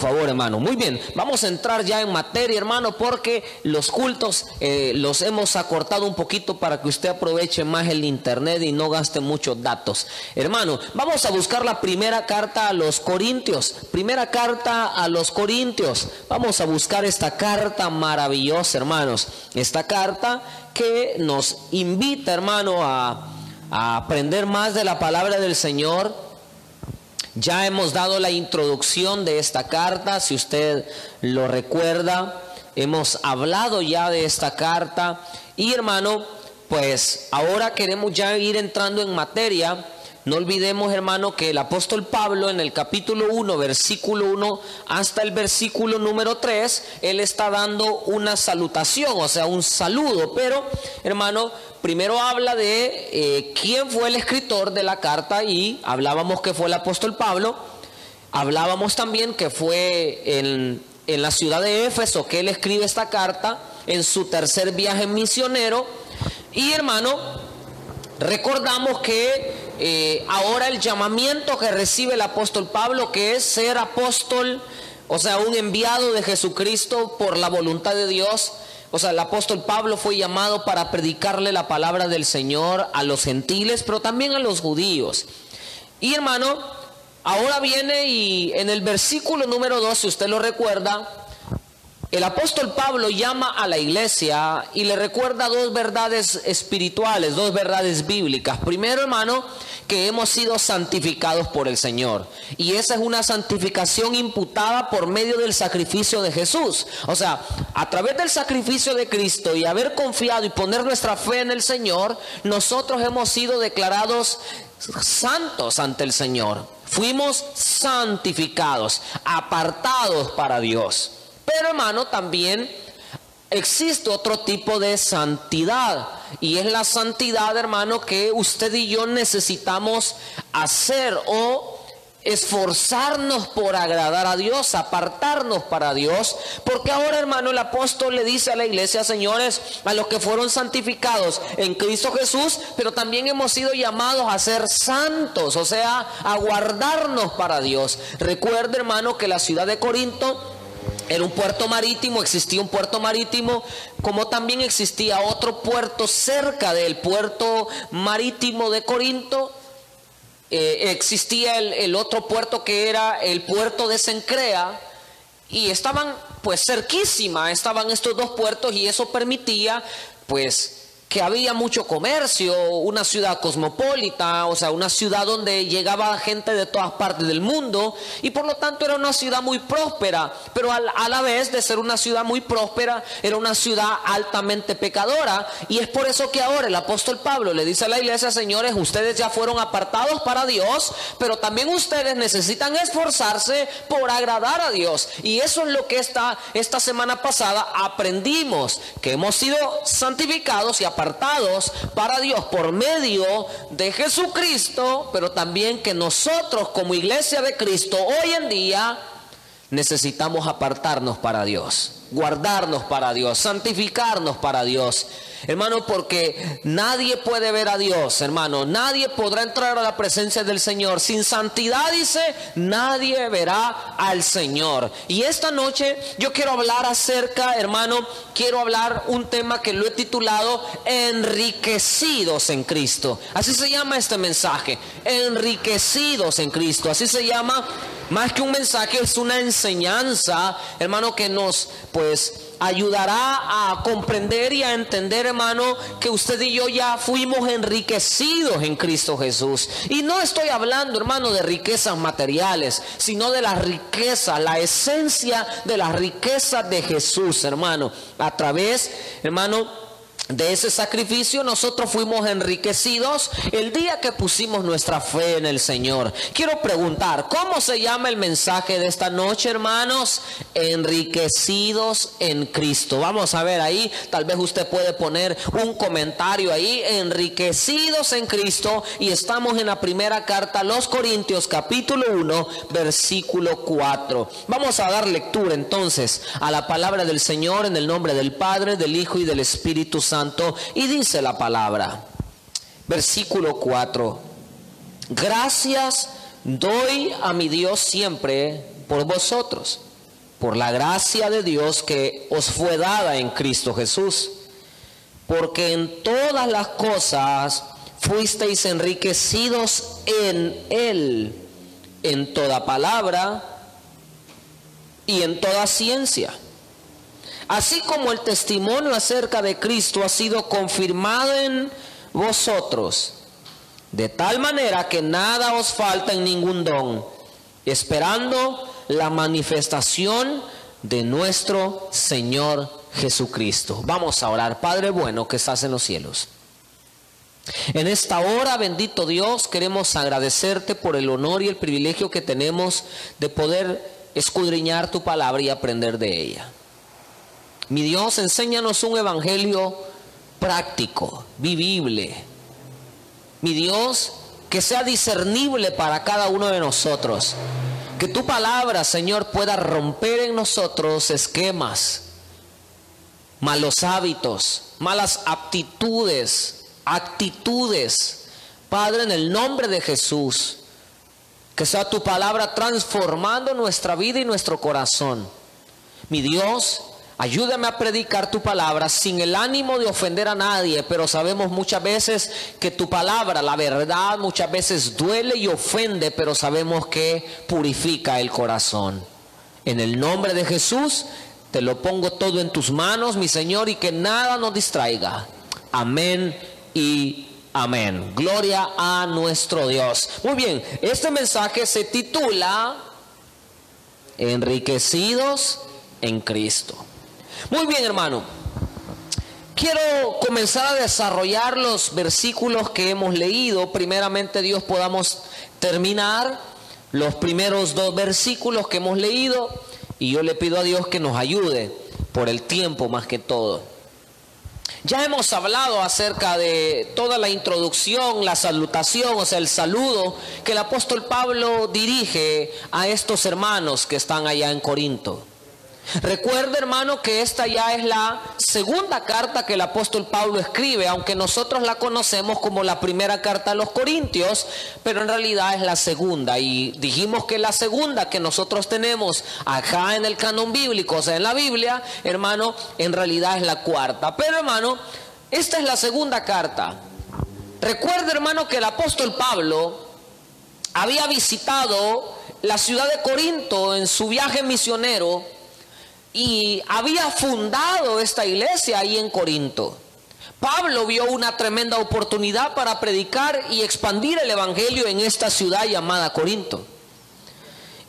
Favor, hermano. Muy bien, vamos a entrar ya en materia, hermano, porque los cultos eh, los hemos acortado un poquito para que usted aproveche más el internet y no gaste muchos datos. Hermano, vamos a buscar la primera carta a los Corintios. Primera carta a los Corintios. Vamos a buscar esta carta maravillosa, hermanos. Esta carta que nos invita, hermano, a aprender más de la palabra del Señor ya hemos dado la introducción de esta carta, si usted lo recuerda, hemos hablado ya de esta carta y hermano, pues ahora queremos ya ir entrando en materia no olvidemos, hermano, que el apóstol Pablo en el capítulo 1, versículo 1 hasta el versículo número 3, él está dando una salutación, o sea, un saludo. Pero, hermano, primero habla de eh, quién fue el escritor de la carta y hablábamos que fue el apóstol Pablo. Hablábamos también que fue en, en la ciudad de Éfeso que él escribe esta carta en su tercer viaje misionero. Y, hermano, recordamos que eh, ahora el llamamiento que recibe el apóstol Pablo, que es ser apóstol, o sea, un enviado de Jesucristo por la voluntad de Dios. O sea, el apóstol Pablo fue llamado para predicarle la palabra del Señor a los gentiles, pero también a los judíos. Y hermano, ahora viene y en el versículo número 2, si usted lo recuerda, el apóstol Pablo llama a la iglesia y le recuerda dos verdades espirituales, dos verdades bíblicas. Primero, hermano, que hemos sido santificados por el Señor. Y esa es una santificación imputada por medio del sacrificio de Jesús. O sea, a través del sacrificio de Cristo y haber confiado y poner nuestra fe en el Señor, nosotros hemos sido declarados santos ante el Señor. Fuimos santificados, apartados para Dios. Pero hermano, también existe otro tipo de santidad. Y es la santidad, hermano, que usted y yo necesitamos hacer o esforzarnos por agradar a Dios, apartarnos para Dios, porque ahora hermano el apóstol le dice a la iglesia, señores, a los que fueron santificados en Cristo Jesús, pero también hemos sido llamados a ser santos, o sea, a guardarnos para Dios. Recuerde hermano que la ciudad de Corinto era un puerto marítimo, existía un puerto marítimo, como también existía otro puerto cerca del puerto marítimo de Corinto. Eh, existía el, el otro puerto que era el puerto de Sencrea y estaban pues cerquísima, estaban estos dos puertos y eso permitía pues que había mucho comercio, una ciudad cosmopolita, o sea, una ciudad donde llegaba gente de todas partes del mundo y por lo tanto era una ciudad muy próspera, pero a la vez de ser una ciudad muy próspera, era una ciudad altamente pecadora y es por eso que ahora el apóstol Pablo le dice a la iglesia, señores, ustedes ya fueron apartados para Dios, pero también ustedes necesitan esforzarse por agradar a Dios y eso es lo que esta, esta semana pasada aprendimos, que hemos sido santificados y apartados apartados para Dios por medio de Jesucristo, pero también que nosotros como iglesia de Cristo hoy en día necesitamos apartarnos para Dios, guardarnos para Dios, santificarnos para Dios. Hermano, porque nadie puede ver a Dios, hermano. Nadie podrá entrar a la presencia del Señor. Sin santidad, dice, nadie verá al Señor. Y esta noche yo quiero hablar acerca, hermano, quiero hablar un tema que lo he titulado Enriquecidos en Cristo. Así se llama este mensaje. Enriquecidos en Cristo. Así se llama. Más que un mensaje, es una enseñanza, hermano, que nos, pues, ayudará a comprender y a entender, hermano, que usted y yo ya fuimos enriquecidos en Cristo Jesús. Y no estoy hablando, hermano, de riquezas materiales, sino de la riqueza, la esencia de la riqueza de Jesús, hermano. A través, hermano, de ese sacrificio nosotros fuimos enriquecidos el día que pusimos nuestra fe en el Señor. Quiero preguntar, ¿cómo se llama el mensaje de esta noche, hermanos? Enriquecidos en Cristo. Vamos a ver ahí, tal vez usted puede poner un comentario ahí, enriquecidos en Cristo. Y estamos en la primera carta los Corintios capítulo 1, versículo 4. Vamos a dar lectura entonces a la palabra del Señor en el nombre del Padre, del Hijo y del Espíritu Santo y dice la palabra, versículo 4, gracias doy a mi Dios siempre por vosotros, por la gracia de Dios que os fue dada en Cristo Jesús. Porque en todas las cosas fuisteis enriquecidos en Él, en toda palabra y en toda ciencia. Así como el testimonio acerca de Cristo ha sido confirmado en vosotros, de tal manera que nada os falta en ningún don, esperando la manifestación de nuestro Señor Jesucristo. Vamos a orar, Padre bueno que estás en los cielos. En esta hora, bendito Dios, queremos agradecerte por el honor y el privilegio que tenemos de poder escudriñar tu palabra y aprender de ella. Mi Dios, enséñanos un evangelio práctico, vivible. Mi Dios, que sea discernible para cada uno de nosotros. Que tu palabra, Señor, pueda romper en nosotros esquemas, malos hábitos, malas aptitudes, actitudes. Padre, en el nombre de Jesús, que sea tu palabra transformando nuestra vida y nuestro corazón. Mi Dios, ayúdame a predicar tu palabra sin el ánimo de ofender a nadie, pero sabemos muchas veces que tu palabra, la verdad, muchas veces duele y ofende, pero sabemos que purifica el corazón. En el nombre de Jesús, te lo pongo todo en tus manos, mi Señor, y que nada nos distraiga. Amén y amén. Gloria a nuestro Dios. Muy bien, este mensaje se titula Enriquecidos en Cristo. Muy bien, hermano. Quiero comenzar a desarrollar los versículos que hemos leído. Primeramente, Dios podamos terminar los primeros dos versículos que hemos leído. Y yo le pido a Dios que nos ayude por el tiempo más que todo. Ya hemos hablado acerca de toda la introducción, la salutación, o sea, el saludo que el apóstol Pablo dirige a estos hermanos que están allá en Corinto. Recuerda, hermano, que esta ya es la segunda carta que el apóstol Pablo escribe, aunque nosotros la conocemos como la primera carta a los Corintios, pero en realidad es la segunda. Y dijimos que la segunda que nosotros tenemos acá en el canon bíblico, o sea, en la Biblia, hermano, en realidad es la cuarta. Pero, hermano, esta es la segunda carta. Recuerda, hermano, que el apóstol Pablo había visitado la ciudad de Corinto en su viaje misionero y había fundado esta iglesia ahí en Corinto. Pablo vio una tremenda oportunidad para predicar y expandir el Evangelio en esta ciudad llamada Corinto.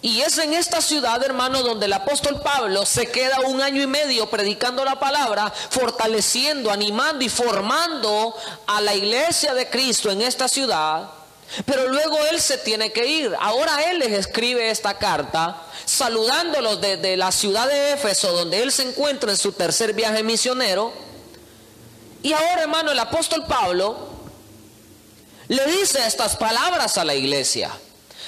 Y es en esta ciudad, hermano, donde el apóstol Pablo se queda un año y medio predicando la palabra, fortaleciendo, animando y formando a la iglesia de Cristo en esta ciudad. Pero luego él se tiene que ir. Ahora él les escribe esta carta saludándolos desde la ciudad de Éfeso, donde él se encuentra en su tercer viaje misionero. Y ahora, hermano, el apóstol Pablo le dice estas palabras a la iglesia.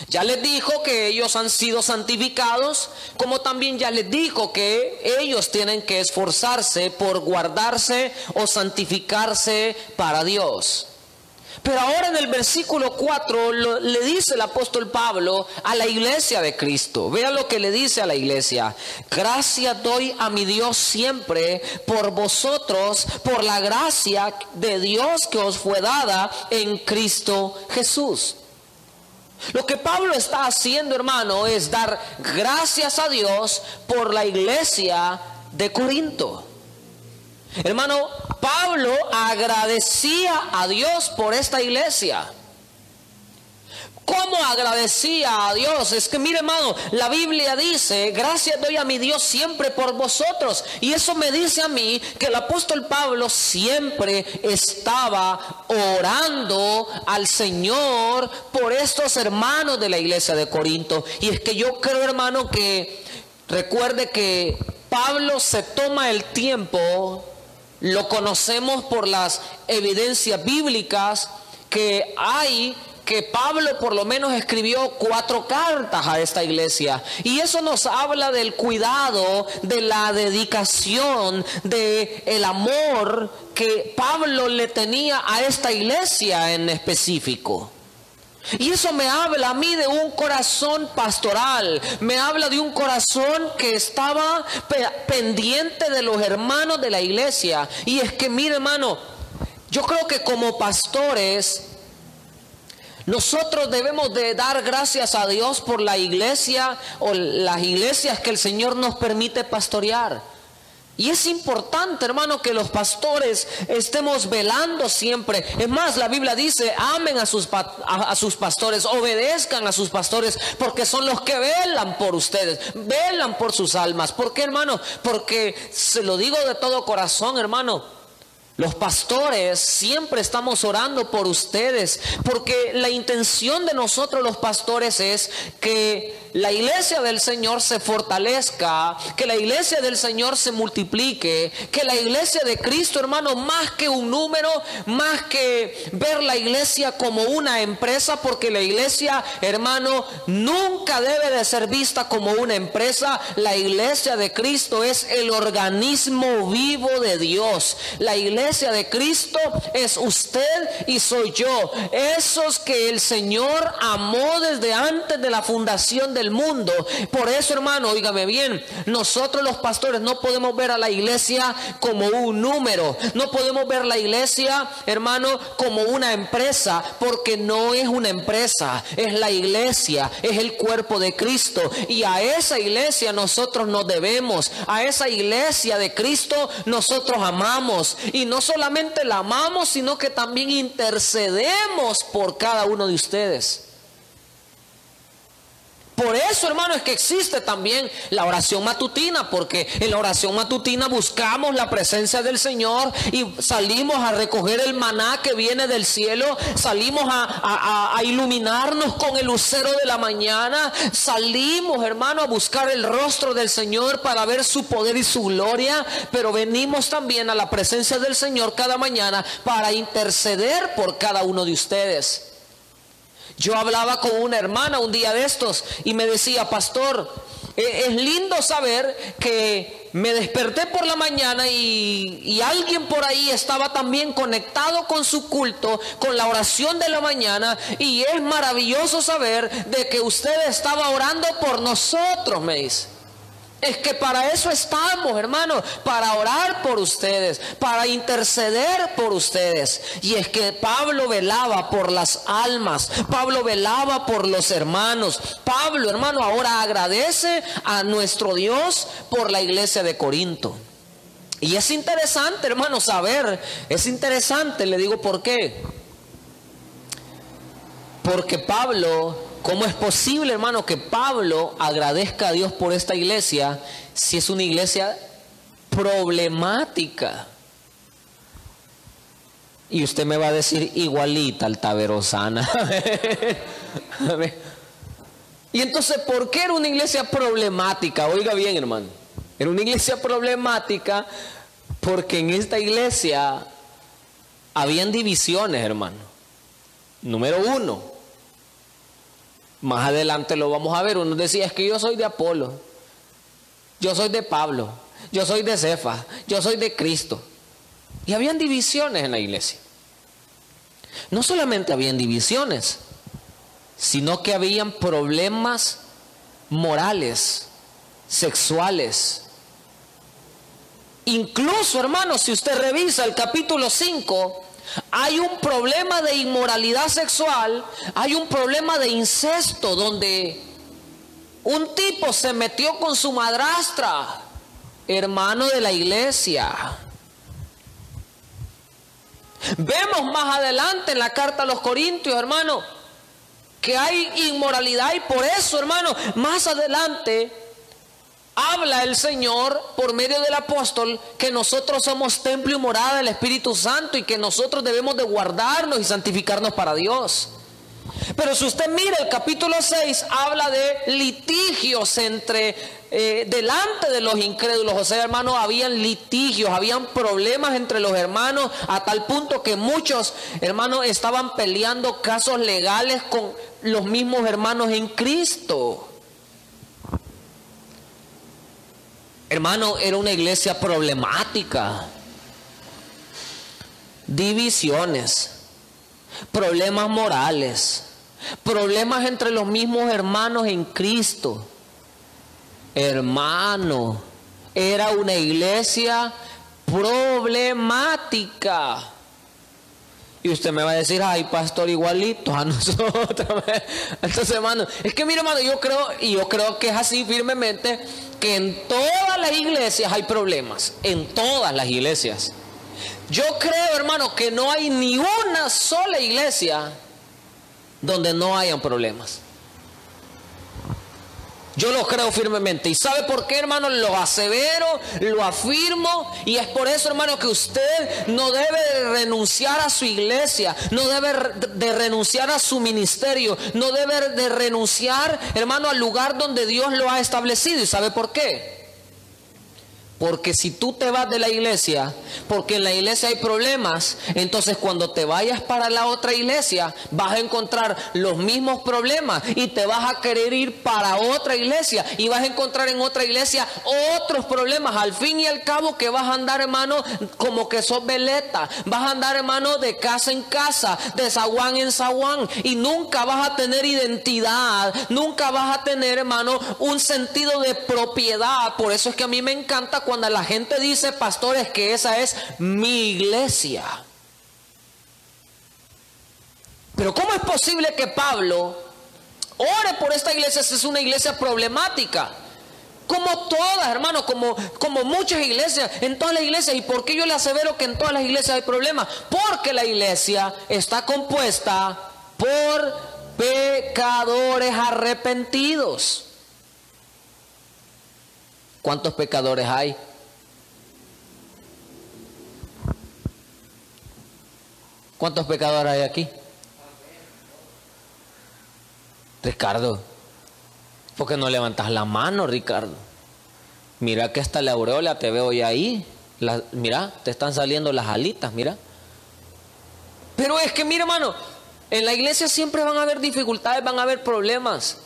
Ya les dijo que ellos han sido santificados, como también ya les dijo que ellos tienen que esforzarse por guardarse o santificarse para Dios. Pero ahora en el versículo 4 le dice el apóstol Pablo a la iglesia de Cristo. Vea lo que le dice a la iglesia. Gracias doy a mi Dios siempre por vosotros, por la gracia de Dios que os fue dada en Cristo Jesús. Lo que Pablo está haciendo, hermano, es dar gracias a Dios por la iglesia de Corinto. Hermano, Pablo agradecía a Dios por esta iglesia. ¿Cómo agradecía a Dios? Es que mire hermano, la Biblia dice, gracias doy a mi Dios siempre por vosotros. Y eso me dice a mí que el apóstol Pablo siempre estaba orando al Señor por estos hermanos de la iglesia de Corinto. Y es que yo creo hermano que recuerde que Pablo se toma el tiempo lo conocemos por las evidencias bíblicas que hay que Pablo por lo menos escribió cuatro cartas a esta iglesia. Y eso nos habla del cuidado, de la dedicación, de el amor que Pablo le tenía a esta iglesia en específico. Y eso me habla a mí de un corazón pastoral, me habla de un corazón que estaba pendiente de los hermanos de la iglesia. Y es que, mire hermano, yo creo que como pastores, nosotros debemos de dar gracias a Dios por la iglesia o las iglesias que el Señor nos permite pastorear. Y es importante, hermano, que los pastores estemos velando siempre. Es más, la Biblia dice, amen a sus, a, sus pastores, obedezcan a sus pastores, porque son los que velan por ustedes, velan por sus almas. ¿Por qué, hermano? Porque se lo digo de todo corazón, hermano. Los pastores siempre estamos orando por ustedes, porque la intención de nosotros los pastores es que la iglesia del Señor se fortalezca, que la iglesia del Señor se multiplique, que la iglesia de Cristo, hermano, más que un número, más que ver la iglesia como una empresa, porque la iglesia, hermano, nunca debe de ser vista como una empresa. La iglesia de Cristo es el organismo vivo de Dios. La iglesia de Cristo es usted y soy yo. Esos que el Señor amó desde antes de la fundación mundo. Por eso, hermano, oígame bien, nosotros los pastores no podemos ver a la iglesia como un número. No podemos ver la iglesia, hermano, como una empresa, porque no es una empresa, es la iglesia, es el cuerpo de Cristo. Y a esa iglesia nosotros nos debemos, a esa iglesia de Cristo nosotros amamos y no solamente la amamos, sino que también intercedemos por cada uno de ustedes. Por eso, hermano, es que existe también la oración matutina, porque en la oración matutina buscamos la presencia del Señor y salimos a recoger el maná que viene del cielo, salimos a, iluminarnos con el lucero de la mañana, salimos, hermano, a buscar el rostro del Señor para ver su poder y su gloria, pero venimos también a la presencia del Señor cada mañana para interceder por cada uno de ustedes. Yo hablaba con una hermana un día de estos y me decía, pastor, e-, es lindo saber que me desperté por la mañana y, y, alguien por ahí estaba también conectado con su culto, con la oración de la mañana. Y es maravilloso saber de que usted estaba orando por nosotros, me dice. Es que para eso estamos, hermanos, para orar por ustedes, para interceder por ustedes. Y es que Pablo velaba por las almas, Pablo velaba por los hermanos. Pablo, hermano, ahora agradece a nuestro Dios por la iglesia de Corinto. Y es interesante, hermano, saber, es interesante, le digo por qué. Porque Pablo ¿Cómo es posible, hermano, que Pablo agradezca a Dios por esta iglesia si es una iglesia problemática? Y usted me va a decir igualita al taberosana. y entonces, ¿por qué era una iglesia problemática? Oiga bien, hermano. Era una iglesia problemática porque en esta iglesia habían divisiones, hermano. Número uno, más adelante lo vamos a ver. Uno decía, es que yo soy de Apolo, yo soy de Pablo, yo soy de Cefa, yo soy de Cristo. Y habían divisiones en la iglesia. No solamente habían divisiones, sino que habían problemas morales, sexuales. Incluso, hermanos, si usted revisa el capítulo 5, hay un problema de inmoralidad sexual, hay un problema de incesto donde un tipo se metió con su madrastra, hermano de la iglesia. Vemos más adelante en la carta a los Corintios, hermano, que hay inmoralidad y por eso, hermano, más adelante habla el Señor por medio del apóstol que nosotros somos templo y morada del Espíritu Santo y que nosotros debemos de guardarnos y santificarnos para Dios. Pero si usted mira el capítulo 6, habla de litigios entre, eh, delante de los incrédulos. O sea, hermanos, habían litigios, habían problemas entre los hermanos, a tal punto que muchos hermanos estaban peleando casos legales con los mismos hermanos en Cristo. Hermano, era una iglesia problemática. Divisiones, problemas morales, Problemas entre los mismos hermanos en Cristo. Hermano, era una iglesia problemática. Y usted me va a decir, ay, pastor, igualito a nosotros. Entonces, hermano, es que mire, hermano, yo creo, y yo creo que es así firmemente, que en todas las iglesias hay problemas. En todas las iglesias. Yo creo, hermano, que no hay ni una sola iglesia donde no hayan problemas. Yo lo creo firmemente. ¿Y sabe por qué, hermano? Lo asevero, lo afirmo. Y es por eso, hermano, que usted no debe renunciar a su iglesia. No debe de renunciar a su ministerio. No debe de renunciar, hermano, al lugar donde Dios lo ha establecido. ¿Y sabe por qué? Porque si tú te vas de la iglesia, porque en la iglesia hay problemas, entonces cuando te vayas para la otra iglesia vas a encontrar los mismos problemas y te vas a querer ir para otra iglesia y vas a encontrar en otra iglesia otros problemas. Al fin y al cabo que vas a andar, hermano, como que sos veleta. Vas a andar, hermano, de casa en casa, de zaguán en zaguán y nunca vas a tener identidad, nunca vas a tener, hermano, un sentido de propiedad. Por eso es que a mí me encanta cuando la gente dice, pastores, que esa es mi iglesia. Pero ¿cómo es posible que Pablo ore por esta iglesia si es una iglesia problemática? Como todas, hermano, como, como muchas iglesias, en todas las iglesias. ¿Y por qué yo le asevero que en todas las iglesias hay problemas? Porque la iglesia está compuesta por pecadores arrepentidos. ¿Cuántos pecadores hay? ¿Cuántos pecadores hay aquí? Ricardo, ¿por qué no levantas la mano, Ricardo? Mira que hasta la aureola te veo ya ahí. mira, te están saliendo las alitas, mira. Pero es que, mira, hermano, en la iglesia siempre van a haber dificultades, van a haber problemas.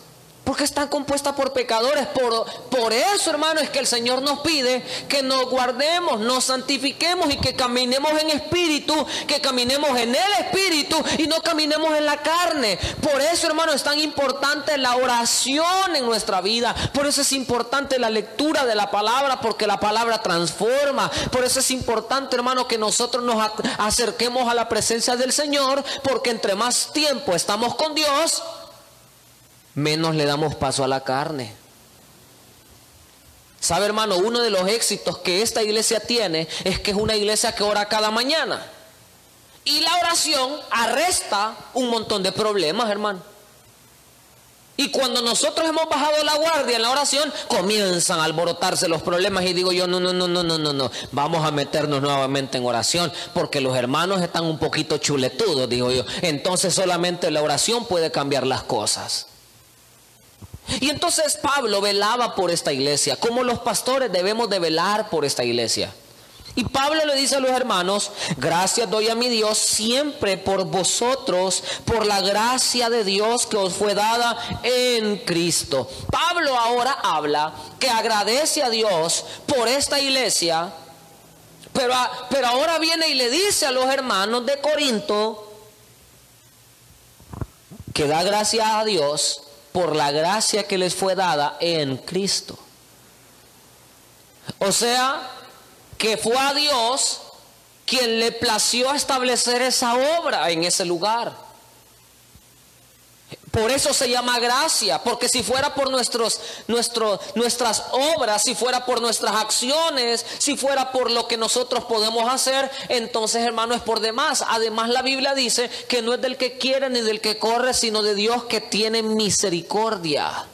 Porque está compuesta por pecadores. Por, por eso, hermano, es que el Señor nos pide que nos guardemos, nos santifiquemos y que caminemos en espíritu, que caminemos en el espíritu y no caminemos en la carne. Por eso, hermano, es tan importante la oración en nuestra vida. Por eso es importante la lectura de la palabra, porque la palabra transforma. Por eso es importante, hermano, que nosotros nos acerquemos a la presencia del Señor, porque entre más tiempo estamos con Dios, menos le damos paso a la carne. ¿Sabe hermano? Uno de los éxitos que esta iglesia tiene es que es una iglesia que ora cada mañana. Y la oración arresta un montón de problemas, hermano. Y cuando nosotros hemos bajado la guardia en la oración, comienzan a alborotarse los problemas y digo yo, no, no, no, no, no, no, no, vamos a meternos nuevamente en oración porque los hermanos están un poquito chuletudos, digo yo. Entonces solamente la oración puede cambiar las cosas. Y entonces Pablo velaba por esta iglesia, como los pastores debemos de velar por esta iglesia. Y Pablo le dice a los hermanos, gracias doy a mi Dios siempre por vosotros, por la gracia de Dios que os fue dada en Cristo. Pablo ahora habla que agradece a Dios por esta iglesia, pero, pero ahora viene y le dice a los hermanos de Corinto que da gracias a Dios por la gracia que les fue dada en Cristo. O sea, que fue a Dios quien le plació establecer esa obra en ese lugar. Por eso se llama gracia, porque si fuera por nuestros, nuestras obras, si fuera por nuestras acciones, si fuera por lo que nosotros podemos hacer, entonces hermano es por demás. Además la Biblia dice que no es del que quiere ni del que corre, sino de Dios que tiene misericordia.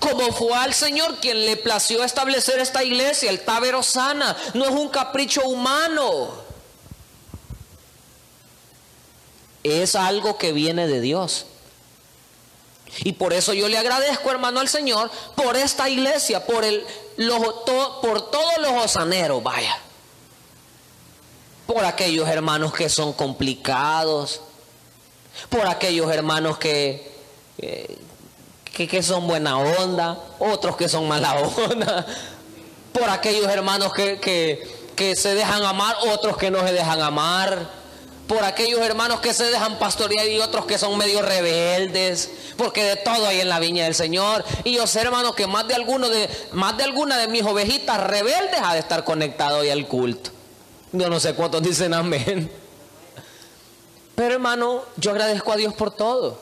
Como fue al Señor quien le plació establecer esta iglesia, el Tábero Sana, no es un capricho humano. Es algo que viene de Dios. Y por eso yo le agradezco, hermano, al Señor por esta iglesia, por, el, por todos los osaneros, vaya. Por aquellos hermanos que son complicados, por aquellos hermanos que, eh, que, son buena onda, otros que son mala onda, por aquellos hermanos que, que se dejan amar, otros que no se dejan amar por aquellos hermanos que se dejan pastorear y otros que son medio rebeldes, porque de todo hay en la viña del Señor. Y yo sé, hermano, que más de alguno de más de alguna de mis ovejitas rebeldes ha de estar conectado hoy al culto. Yo no sé cuántos dicen amén. Pero hermano, yo agradezco a Dios por todo.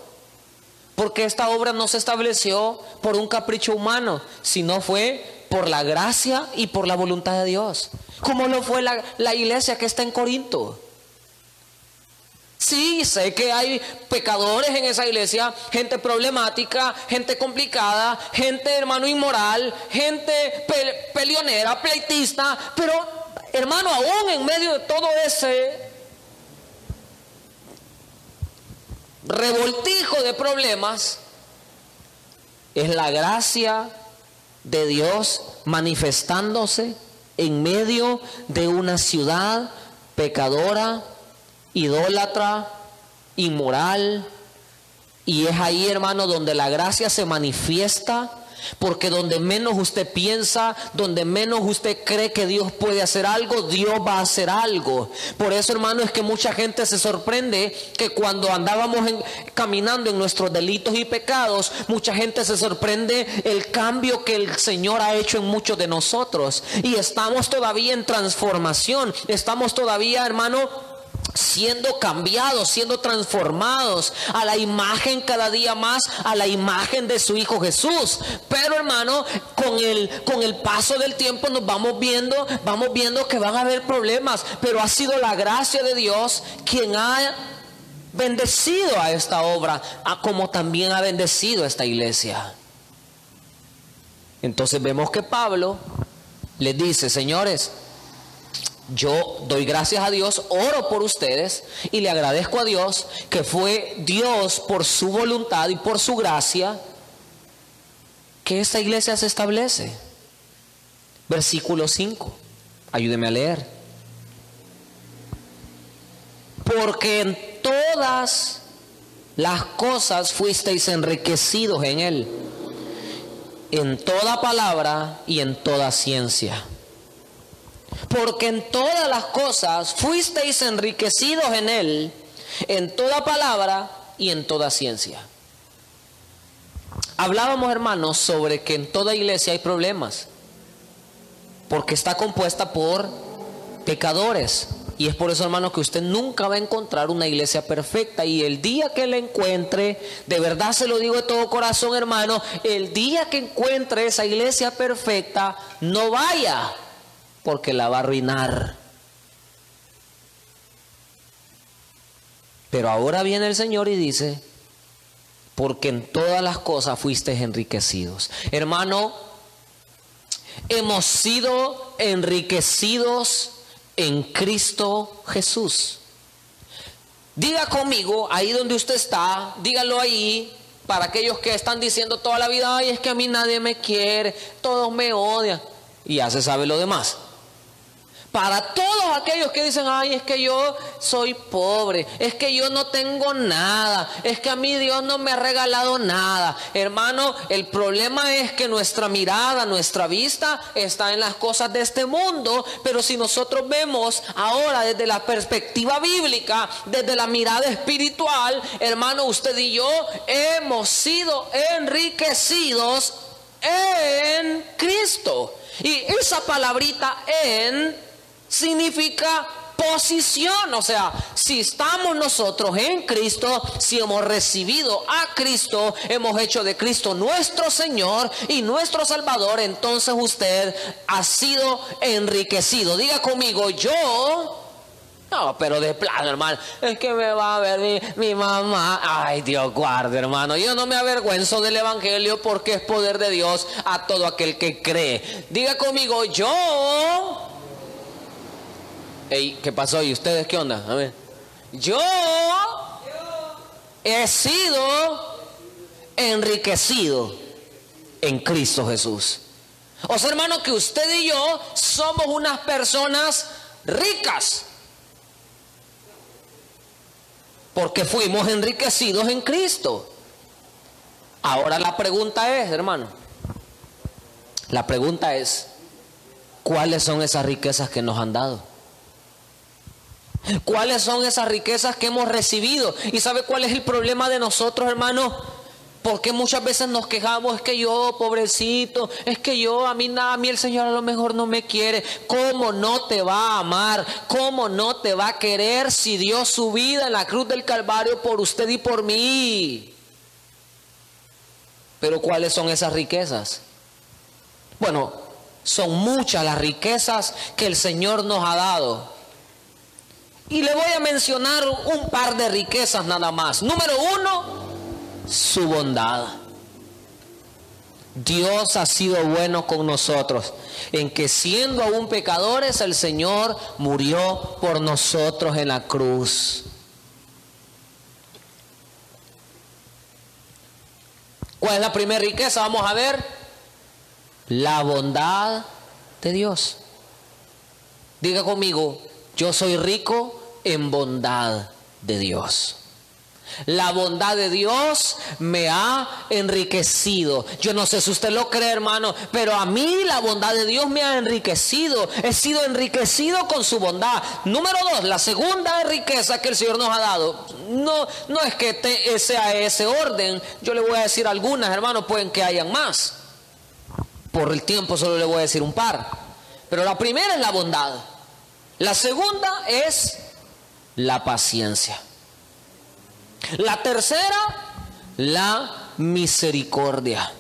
Porque esta obra no se estableció por un capricho humano, sino fue por la gracia y por la voluntad de Dios. Como lo fue la, la iglesia que está en Corinto. Sí, sé que hay pecadores en esa iglesia, gente problemática, gente complicada, gente hermano inmoral, gente peleonera, pleitista, pero hermano, aún en medio de todo ese revoltijo de problemas, es la gracia de Dios manifestándose en medio de una ciudad pecadora, idólatra, inmoral. Y es ahí, hermano, donde la gracia se manifiesta porque donde menos usted piensa, donde menos usted cree que Dios puede hacer algo, Dios va a hacer algo. Por eso, hermano, es que mucha gente se sorprende que cuando andábamos caminando en nuestros delitos y pecados, mucha gente se sorprende el cambio que el Señor ha hecho en muchos de nosotros. Y estamos todavía en transformación. Estamos todavía, hermano, siendo cambiados, siendo transformados a la imagen cada día más, a la imagen de su Hijo Jesús. Pero hermano, con el, con el paso del tiempo nos vamos viendo, vamos viendo que van a haber problemas, pero ha sido la gracia de Dios quien ha bendecido a esta obra, como también ha bendecido a esta iglesia. Entonces vemos que Pablo les dice, señores, yo doy gracias a Dios, oro por ustedes y le agradezco a Dios que fue Dios por su voluntad y por su gracia que esta iglesia se establece. Versículo 5. Ayúdeme a leer. Porque en todas las cosas fuisteis enriquecidos en Él, en toda palabra y en toda ciencia porque en todas las cosas fuisteis enriquecidos en él, en toda palabra y en toda ciencia. Hablábamos, hermanos, sobre que en toda iglesia hay problemas, porque está compuesta por pecadores. Y es por eso, hermano, que usted nunca va a encontrar una iglesia perfecta. Y el día que la encuentre, de verdad se lo digo de todo corazón, hermano, el día que encuentre esa iglesia perfecta, no vaya porque la va a arruinar. Pero ahora viene el Señor y dice, porque en todas las cosas fuisteis enriquecidos. Hermano, hemos sido enriquecidos en Cristo Jesús. Diga conmigo, ahí donde usted está, dígalo ahí, para aquellos que están diciendo toda la vida, ay, es que a mí nadie me quiere, todos me odian, y ya se sabe lo demás. Para todos aquellos que dicen, ay, es que yo soy pobre, es que yo no tengo nada, es que a mí Dios no me ha regalado nada. Hermano, el problema es que nuestra mirada, nuestra vista está en las cosas de este mundo, pero si nosotros vemos ahora desde la perspectiva bíblica, desde la mirada espiritual, hermano, usted y yo hemos sido enriquecidos en Cristo. Y esa palabrita en significa posición, o sea, si estamos nosotros en Cristo, si hemos recibido a Cristo, hemos hecho de Cristo nuestro Señor y nuestro Salvador, entonces usted ha sido enriquecido. Diga conmigo, yo... No, pero de plano, hermano. Es que me va a ver mi, mi, mamá. Ay, Dios guarde, hermano. Yo no me avergüenzo del Evangelio porque es poder de Dios a todo aquel que cree. Diga conmigo, yo ¿qué pasó? ¿Y ustedes qué onda? A ver. Yo he sido enriquecido en Cristo Jesús. O sea, hermano, que usted y yo somos unas personas ricas. Porque fuimos enriquecidos en Cristo. Ahora la pregunta es, hermano, la pregunta es, ¿cuáles son esas riquezas que nos han dado? ¿Cuáles son esas riquezas que hemos recibido? ¿Y sabe cuál es el problema de nosotros, hermanos? Porque muchas veces nos quejamos, es que yo, pobrecito, es que yo, a mí nada, a mí el Señor a lo mejor no me quiere. ¿Cómo no te va a amar? ¿Cómo no te va a querer si dio su vida en la cruz del Calvario por usted y por mí? Pero ¿cuáles son esas riquezas? Bueno, son muchas las riquezas que el Señor nos ha dado. Y le voy a mencionar un par de riquezas nada más. Número uno, su bondad. Dios ha sido bueno con nosotros, en que siendo aún pecadores, el Señor murió por nosotros en la cruz. ¿Cuál es la primera riqueza? Vamos a ver. La bondad de Dios. Diga conmigo, yo soy rico en bondad de Dios. La bondad de Dios me ha enriquecido. Yo no sé si usted lo cree, hermano, pero a mí la bondad de Dios me ha enriquecido. He sido enriquecido con su bondad. Número dos, la segunda riqueza que el Señor nos ha dado. No, no es que sea ese orden. Yo le voy a decir algunas, hermano, pueden que hayan más. Por el tiempo solo le voy a decir un par. Pero la primera es la bondad. La segunda es la paciencia. La tercera, la misericordia.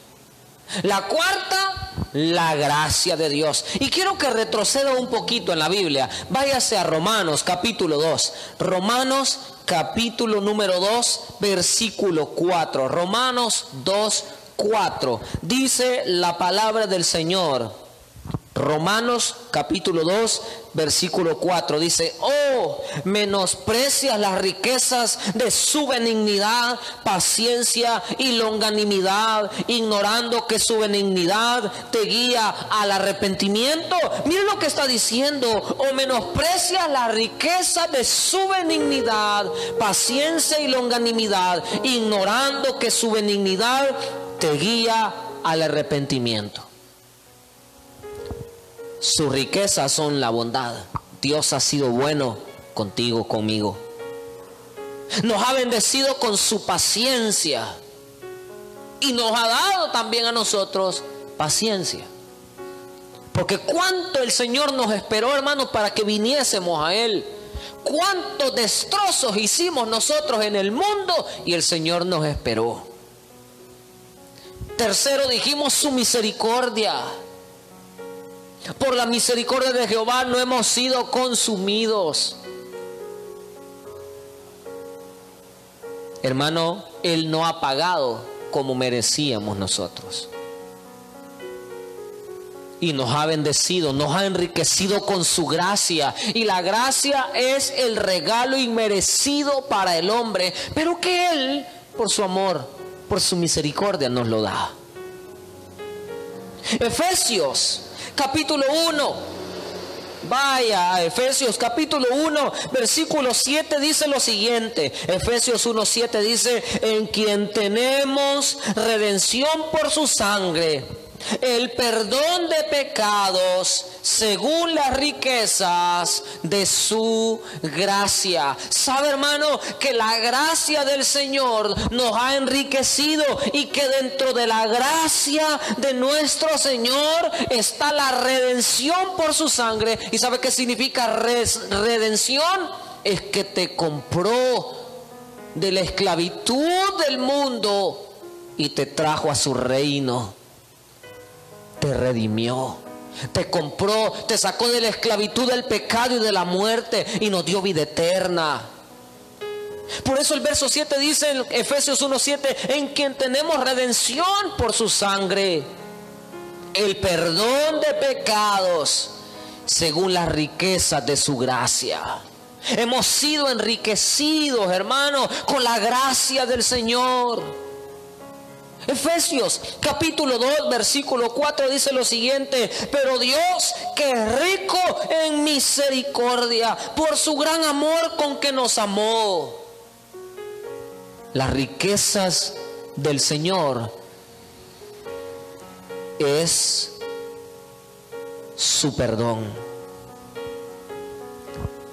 La cuarta, la gracia de Dios. Y quiero que retroceda un poquito en la Biblia. Váyase a Romanos capítulo 2. Romanos capítulo número 2, versículo 4. Romanos 2, 4. Dice la palabra del Señor. Romanos capítulo 2, versículo 4 dice, oh, menosprecias las riquezas de su benignidad, paciencia y longanimidad, ignorando que su benignidad te guía al arrepentimiento. Miren lo que está diciendo, oh, menosprecias la riqueza de su benignidad, paciencia y longanimidad, ignorando que su benignidad te guía al arrepentimiento. Su riqueza son la bondad. Dios ha sido bueno contigo, conmigo. Nos ha bendecido con su paciencia. Y nos ha dado también a nosotros paciencia. Porque cuánto el Señor nos esperó, hermanos, para que viniésemos a Él. Cuántos destrozos hicimos nosotros en el mundo y el Señor nos esperó. Tercero dijimos su misericordia. Por la misericordia de Jehová no hemos sido consumidos. Hermano, Él no ha pagado como merecíamos nosotros. Y nos ha bendecido, nos ha enriquecido con su gracia. Y la gracia es el regalo inmerecido para el hombre, pero que Él, por su amor, por su misericordia, nos lo da. Efesios capítulo 1. Vaya a Efesios capítulo 1, versículo 7 dice lo siguiente. Efesios 1, 7 dice, en quien tenemos redención por su sangre el perdón de pecados según las riquezas de su gracia. Sabe hermano que la gracia del Señor nos ha enriquecido y que dentro de la gracia de nuestro Señor está la redención por su sangre. ¿Y sabe qué significa redención? Es que te compró de la esclavitud del mundo y te trajo a su reino te redimió, te compró, te sacó de la esclavitud del pecado y de la muerte y nos dio vida eterna. Por eso el verso 7 dice en Efesios 1:7, en quien tenemos redención por su sangre, el perdón de pecados según las riquezas de su gracia. Hemos sido enriquecidos, hermanos, con la gracia del Señor. Efesios capítulo 2 versículo 4 dice lo siguiente, pero Dios que es rico en misericordia por su gran amor con que nos amó. Las riquezas del Señor es su perdón.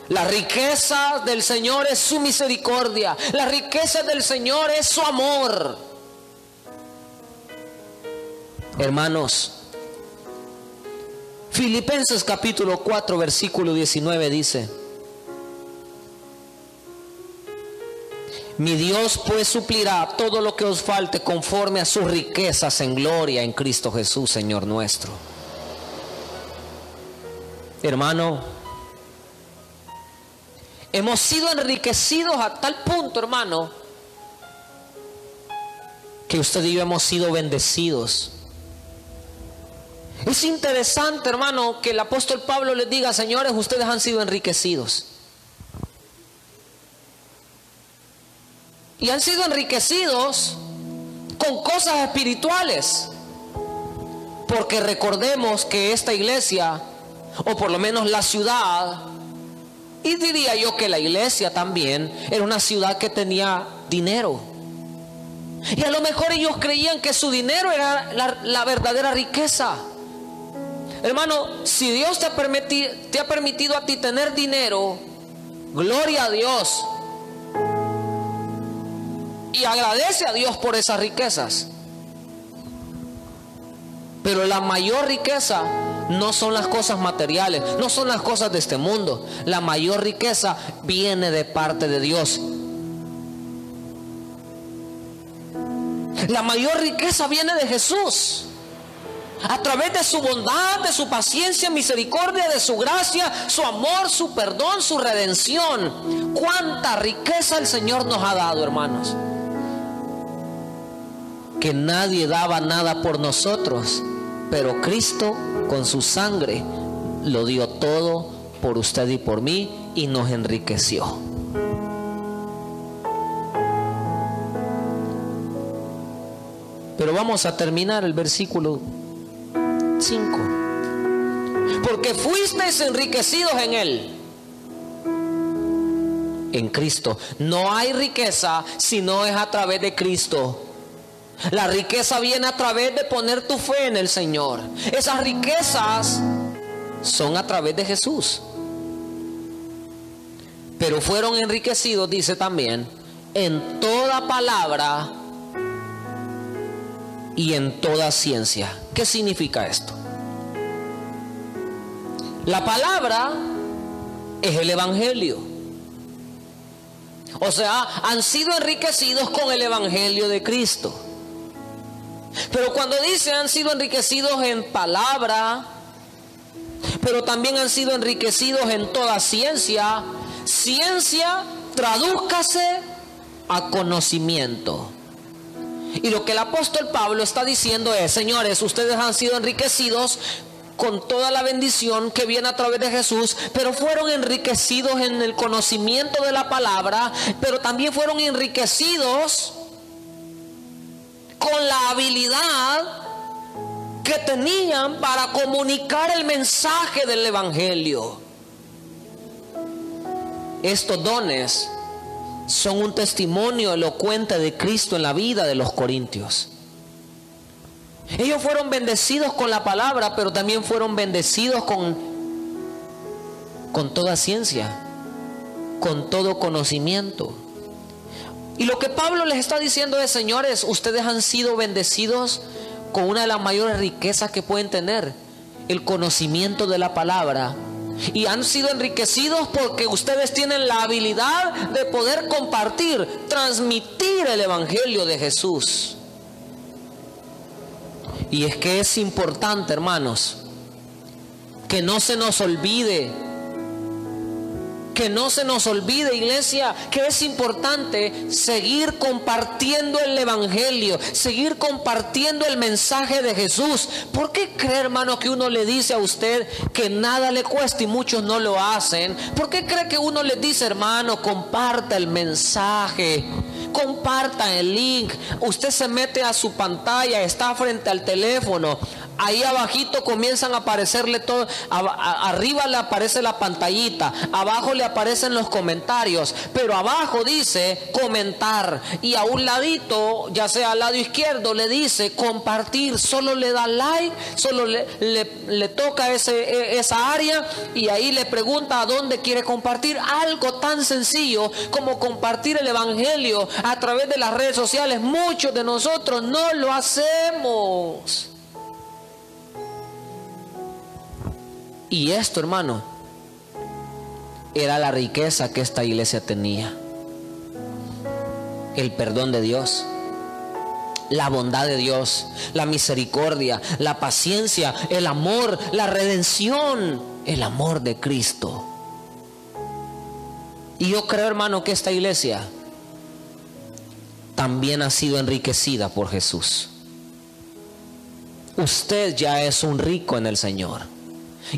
La riqueza del Señor es su misericordia. La riqueza del Señor es su amor. Hermanos, Filipenses capítulo 4, versículo 19 dice, Mi Dios pues suplirá todo lo que os falte conforme a sus riquezas en gloria en Cristo Jesús, Señor nuestro. Hermano, hemos sido enriquecidos a tal punto, hermano, que usted y yo hemos sido bendecidos es interesante, hermano, que el apóstol Pablo les diga, señores, ustedes han sido enriquecidos. Y han sido enriquecidos con cosas espirituales. Porque recordemos que esta iglesia, o por lo menos la ciudad, y diría yo que la iglesia también, era una ciudad que tenía dinero. Y a lo mejor ellos creían que su dinero era la, la verdadera riqueza. Hermano, si Dios te ha, permitido, te ha permitido a ti tener dinero, gloria a Dios. Y agradece a Dios por esas riquezas. Pero la mayor riqueza no son las cosas materiales, no son las cosas de este mundo. La mayor riqueza viene de parte de Dios. La mayor riqueza viene de Jesús a través de su bondad, de su paciencia, misericordia, de su gracia, su amor, su perdón, su redención. Cuánta riqueza el Señor nos ha dado, hermanos. Que nadie daba nada por nosotros, pero Cristo con su sangre lo dio todo por usted y por mí y nos enriqueció. Pero vamos a terminar el versículo 5. Porque fuisteis enriquecidos en Él. En Cristo. No hay riqueza si no es a través de Cristo. La riqueza viene a través de poner tu fe en el Señor. Esas riquezas son a través de Jesús. Pero fueron enriquecidos, dice también, en toda palabra y en toda ciencia. ¿Qué significa esto? La palabra es el Evangelio. O sea, han sido enriquecidos con el Evangelio de Cristo. Pero cuando dice han sido enriquecidos en palabra, pero también han sido enriquecidos en toda ciencia, ciencia tradúzcase a conocimiento. Y lo que el apóstol Pablo está diciendo es, señores, ustedes han sido enriquecidos con toda la bendición que viene a través de Jesús, pero fueron enriquecidos en el conocimiento de la palabra, pero también fueron enriquecidos con la habilidad que tenían para comunicar el mensaje del Evangelio. Estos dones son un testimonio elocuente de Cristo en la vida de los corintios. Ellos fueron bendecidos con la palabra, pero también fueron bendecidos con, con toda ciencia, con todo conocimiento. Y lo que Pablo les está diciendo es, señores, ustedes han sido bendecidos con una de las mayores riquezas que pueden tener, el conocimiento de la palabra y han sido enriquecidos porque ustedes tienen la habilidad de poder compartir, transmitir el Evangelio de Jesús. Y es que es importante, hermanos, que no se nos olvide que no se nos olvide, iglesia, que es importante seguir compartiendo el Evangelio, seguir compartiendo el mensaje de Jesús. ¿Por qué cree, hermano, que uno le dice a usted que nada le cuesta y muchos no lo hacen? ¿Por qué cree que uno le dice, hermano, comparta el mensaje? Comparta el link. Usted se mete a su pantalla, está frente al teléfono ahí abajito comienzan a aparecerle todo, arriba le aparece la pantallita, abajo le aparecen los comentarios, pero abajo dice comentar y a un ladito, ya sea al lado izquierdo, le dice compartir, solo le da like, solo le, le, toca ese, e, esa área y ahí le pregunta a dónde quiere compartir algo tan sencillo como compartir el Evangelio a través de las redes sociales. Muchos de nosotros no lo hacemos. Y esto, hermano, era la riqueza que esta iglesia tenía. El perdón de Dios, la bondad de Dios, la misericordia, la paciencia, el amor, la redención, el amor de Cristo. Y yo creo, hermano, que esta iglesia también ha sido enriquecida por Jesús. Usted ya es un rico en el Señor.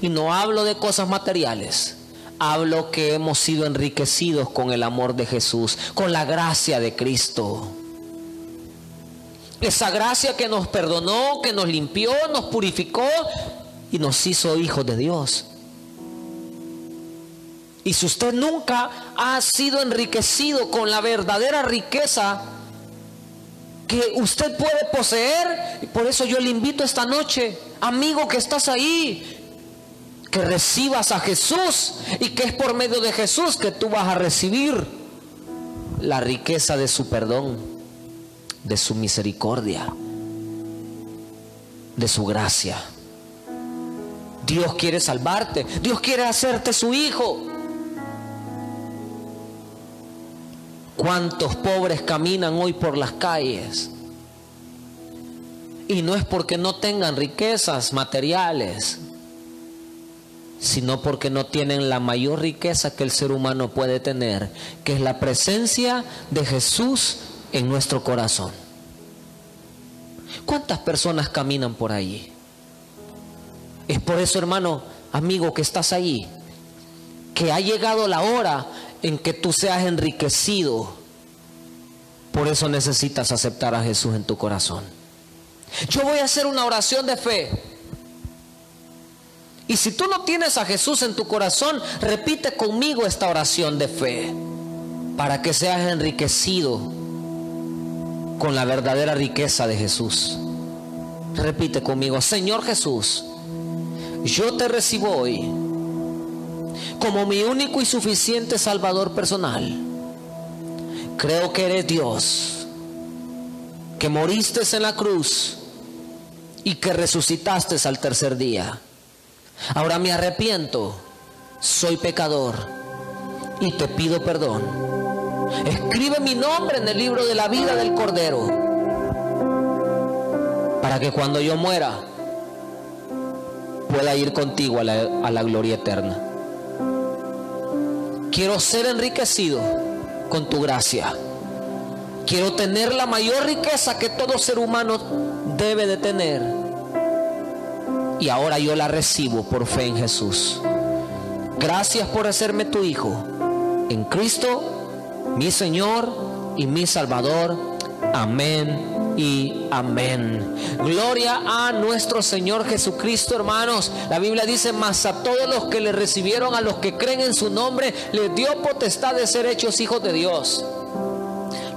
Y no hablo de cosas materiales. Hablo que hemos sido enriquecidos con el amor de Jesús, con la gracia de Cristo. Esa gracia que nos perdonó, que nos limpió, nos purificó y nos hizo hijos de Dios. Y si usted nunca ha sido enriquecido con la verdadera riqueza que usted puede poseer, por eso yo le invito esta noche, amigo que estás ahí, que recibas a Jesús y que es por medio de Jesús que tú vas a recibir la riqueza de su perdón, de su misericordia, de su gracia. Dios quiere salvarte, Dios quiere hacerte su hijo. ¿Cuántos pobres caminan hoy por las calles? Y no es porque no tengan riquezas materiales, sino porque no tienen la mayor riqueza que el ser humano puede tener, que es la presencia de Jesús en nuestro corazón. ¿Cuántas personas caminan por ahí? Es por eso, hermano, amigo, que estás ahí, que ha llegado la hora en que tú seas enriquecido. Por eso necesitas aceptar a Jesús en tu corazón. Yo voy a hacer una oración de fe. Y si tú no tienes a Jesús en tu corazón, repite conmigo esta oración de fe para que seas enriquecido con la verdadera riqueza de Jesús. Repite conmigo, Señor Jesús, yo te recibo hoy como mi único y suficiente Salvador personal. Creo que eres Dios, que moriste en la cruz y que resucitaste al tercer día. Ahora me arrepiento, soy pecador y te pido perdón. Escribe mi nombre en el libro de la vida del Cordero para que cuando yo muera pueda ir contigo a la, gloria eterna. Quiero ser enriquecido con tu gracia. Quiero tener la mayor riqueza que todo ser humano debe de tener y ahora yo la recibo por fe en Jesús. Gracias por hacerme tu hijo. En Cristo, mi Señor y mi Salvador. Amén y amén. Gloria a nuestro Señor Jesucristo, hermanos. La Biblia dice, más a todos los que le recibieron, a los que creen en su nombre, les dio potestad de ser hechos hijos de Dios.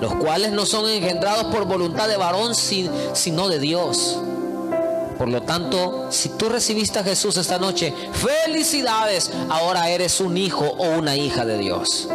Los cuales no son engendrados por voluntad de varón, sino de Dios. Por lo tanto, si tú recibiste a Jesús esta noche, felicidades, ahora eres un hijo o una hija de Dios.